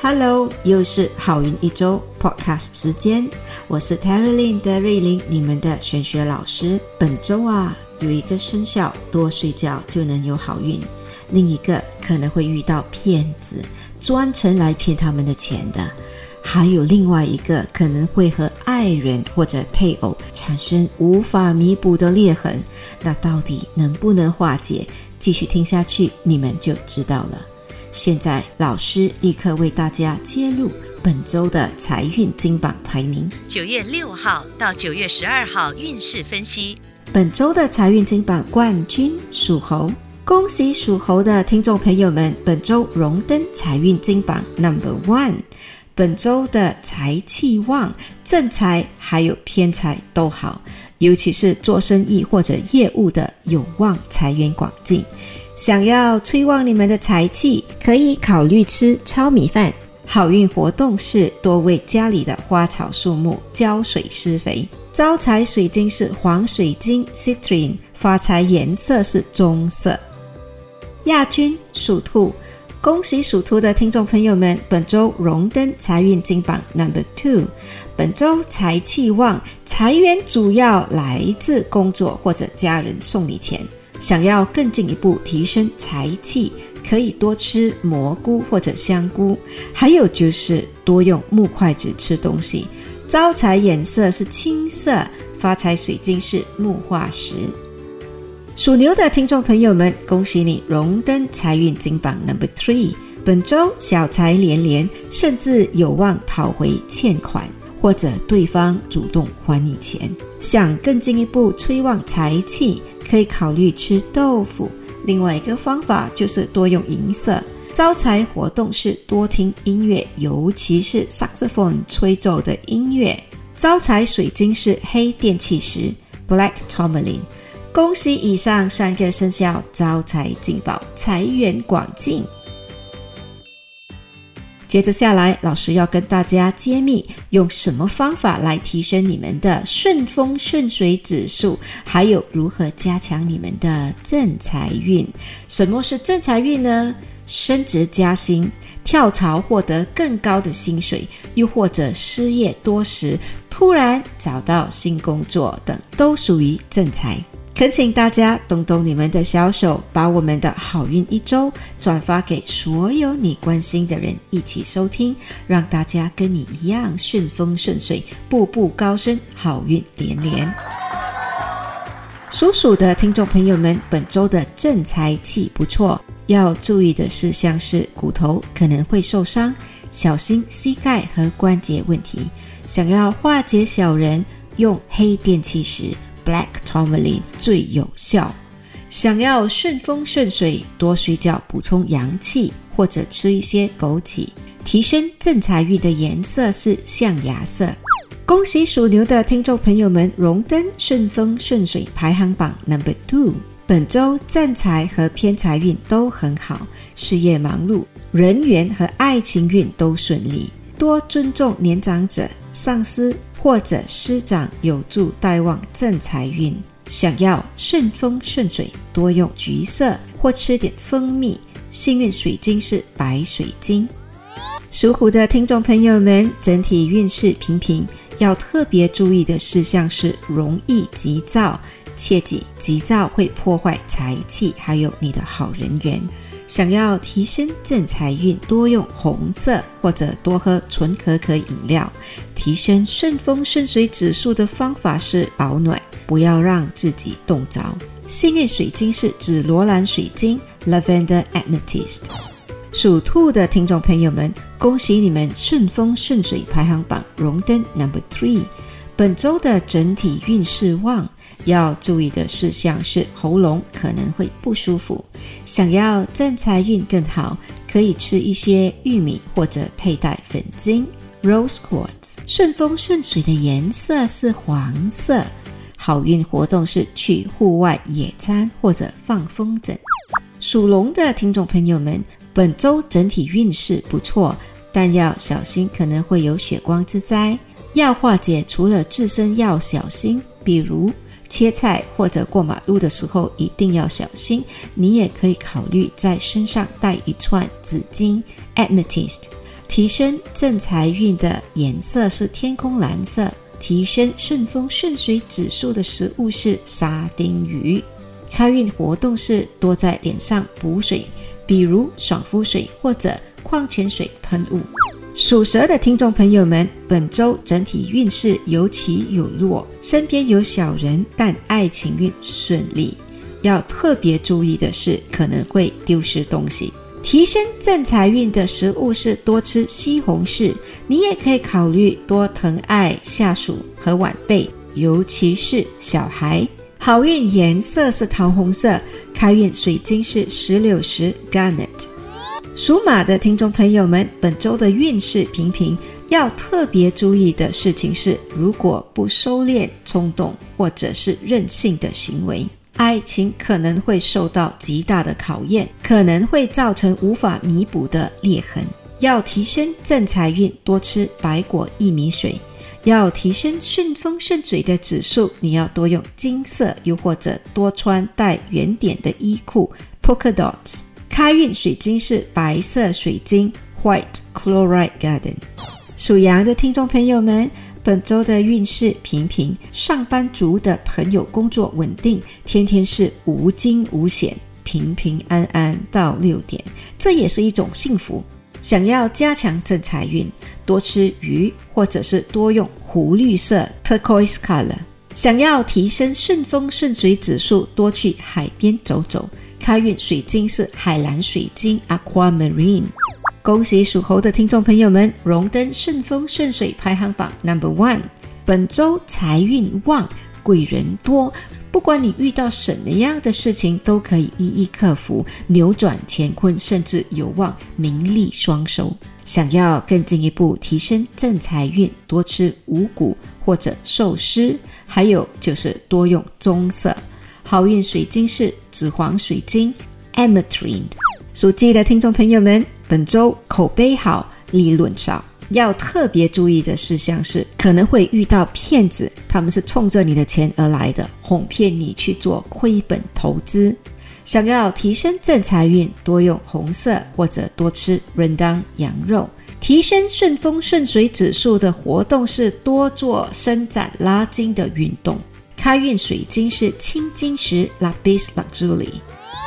Hello，又是好运一周 Podcast 时间，我是 Terry Lin 的瑞琳，你们的玄学老师。本周啊，有一个生肖多睡觉就能有好运，另一个可能会遇到骗子，专程来骗他们的钱的。还有另外一个可能会和爱人或者配偶产生无法弥补的裂痕，那到底能不能化解？继续听下去，你们就知道了。现在，老师立刻为大家揭露本周的财运金榜排名。九月六号到九月十二号运势分析。本周的财运金榜冠军属猴，恭喜属猴的听众朋友们，本周荣登财运金榜 Number One。本周的财气旺，正财还有偏财都好，尤其是做生意或者业务的有望财源广进。想要催旺你们的财气，可以考虑吃糙米饭。好运活动是多为家里的花草树木浇水施肥。招财水晶是黄水晶 （citrine），发财颜色是棕色。亚军属兔，恭喜属兔的听众朋友们，本周荣登财运金榜 Number Two。本周财气旺，财源主要来自工作或者家人送你钱。想要更进一步提升财气，可以多吃蘑菇或者香菇，还有就是多用木筷子吃东西。招财颜色是青色，发财水晶是木化石。属牛的听众朋友们，恭喜你荣登财运金榜 Number Three。本周小财连连，甚至有望讨回欠款，或者对方主动还你钱。想更进一步催旺财气，可以考虑吃豆腐。另外一个方法就是多用银色。招财活动是多听音乐，尤其是 saxophone 吹奏的音乐。招财水晶是黑电气石 （black tourmaline）。恭喜以上三个生肖招财进宝，财源广进。接着下来，老师要跟大家揭秘用什么方法来提升你们的顺风顺水指数，还有如何加强你们的正财运。什么是正财运呢？升职加薪、跳槽获得更高的薪水，又或者失业多时突然找到新工作等，都属于正财。恳请大家动动你们的小手，把我们的好运一周转发给所有你关心的人，一起收听，让大家跟你一样顺风顺水，步步高升，好运连连。属鼠的听众朋友们，本周的正财气不错，要注意的事项是骨头可能会受伤，小心膝盖和关节问题。想要化解小人，用黑电气石。Black Tourmaline 最有效。想要顺风顺水，多睡觉补充阳气，或者吃一些枸杞，提升正财运的颜色是象牙色。恭喜属牛的听众朋友们荣登顺风顺水排行榜 Number Two。本周正财和偏财运都很好，事业忙碌，人缘和爱情运都顺利。多尊重年长者、上司。或者师长有助带旺正财运，想要顺风顺水，多用橘色或吃点蜂蜜。幸运水晶是白水晶。属虎的听众朋友们，整体运势平平，要特别注意的事项是容易急躁，切记急躁会破坏财气，还有你的好人缘。想要提升正财运，多用红色或者多喝纯可可饮料。提升顺风顺水指数的方法是保暖，不要让自己冻着。幸运水晶是紫罗兰水晶 （Lavender Amethyst）。属兔的听众朋友们，恭喜你们顺风顺水排行榜荣登 Number Three。本周的整体运势旺，要注意的事项是喉咙可能会不舒服。想要正财运更好，可以吃一些玉米或者佩戴粉晶 （Rose Quartz）。顺风顺水的颜色是黄色，好运活动是去户外野餐或者放风筝。属龙的听众朋友们，本周整体运势不错，但要小心可能会有血光之灾。要化解，除了自身要小心，比如切菜或者过马路的时候一定要小心。你也可以考虑在身上带一串紫金 （amethyst），提升正财运的颜色是天空蓝色。提升顺风顺水指数的食物是沙丁鱼。开运活动是多在脸上补水，比如爽肤水或者矿泉水喷雾。属蛇的听众朋友们，本周整体运势有起有落，身边有小人，但爱情运顺利。要特别注意的是，可能会丢失东西。提升正财运的食物是多吃西红柿，你也可以考虑多疼爱下属和晚辈，尤其是小孩。好运颜色是桃红色，开运水晶是石榴石 （Garnet）。属马的听众朋友们，本周的运势平平，要特别注意的事情是，如果不收敛冲动或者是任性的行为，爱情可能会受到极大的考验，可能会造成无法弥补的裂痕。要提升正财运，多吃白果薏米水；要提升顺风顺水的指数，你要多用金色，又或者多穿带圆点的衣裤 （polka dots）。开运水晶是白色水晶 （White Chloride Garden）。属羊的听众朋友们，本周的运势平平，上班族的朋友工作稳定，天天是无惊无险，平平安安到六点，这也是一种幸福。想要加强正财运，多吃鱼，或者是多用湖绿色 （Turquoise Color）。想要提升顺风顺水指数，多去海边走走。开运水晶是海蓝水晶 （Aquamarine）。恭喜属猴的听众朋友们荣登顺风顺水排行榜 Number One。本周财运旺，贵人多，不管你遇到什么样的事情，都可以一一克服，扭转乾坤，甚至有望名利双收。想要更进一步提升正财运，多吃五谷或者寿司，还有就是多用棕色。好运水晶是紫黄水晶 （Ametrine）。属鸡的听众朋友们，本周口碑好，利润少，要特别注意的事项是，可能会遇到骗子，他们是冲着你的钱而来的，哄骗你去做亏本投资。想要提升正财运，多用红色或者多吃 rendang 羊肉。提升顺风顺水指数的活动是多做伸展拉筋的运动。开运水晶是青金石 （Lapis Lazuli）。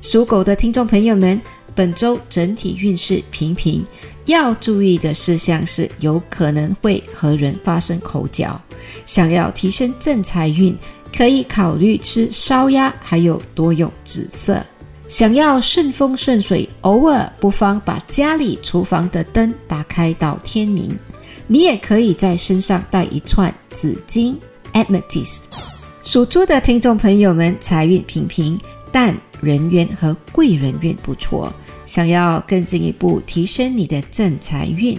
属狗的听众朋友们，本周整体运势平平，要注意的事项是有可能会和人发生口角。想要提升正财运，可以考虑吃烧鸭，还有多用紫色。想要顺风顺水，偶尔不妨把家里厨房的灯打开到天明。你也可以在身上带一串紫金 （Amethyst）。属猪的听众朋友们，财运平平，但人缘和贵人运不错。想要更进一步提升你的正财运，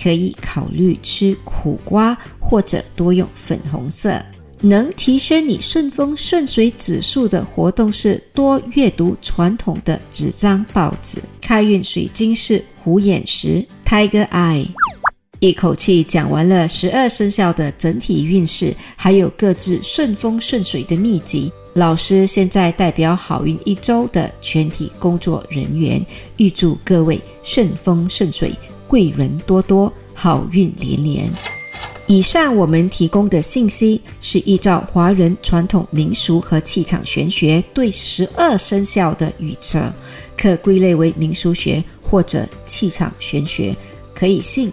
可以考虑吃苦瓜，或者多用粉红色。能提升你顺风顺水指数的活动是多阅读传统的纸张报纸。开运水晶是虎眼石 （Tiger Eye）。一口气讲完了十二生肖的整体运势，还有各自顺风顺水的秘籍。老师现在代表好运一周的全体工作人员，预祝各位顺风顺水，贵人多多，好运连连。以上我们提供的信息是依照华人传统民俗和气场玄学对十二生肖的预测，可归类为民俗学或者气场玄学，可以信。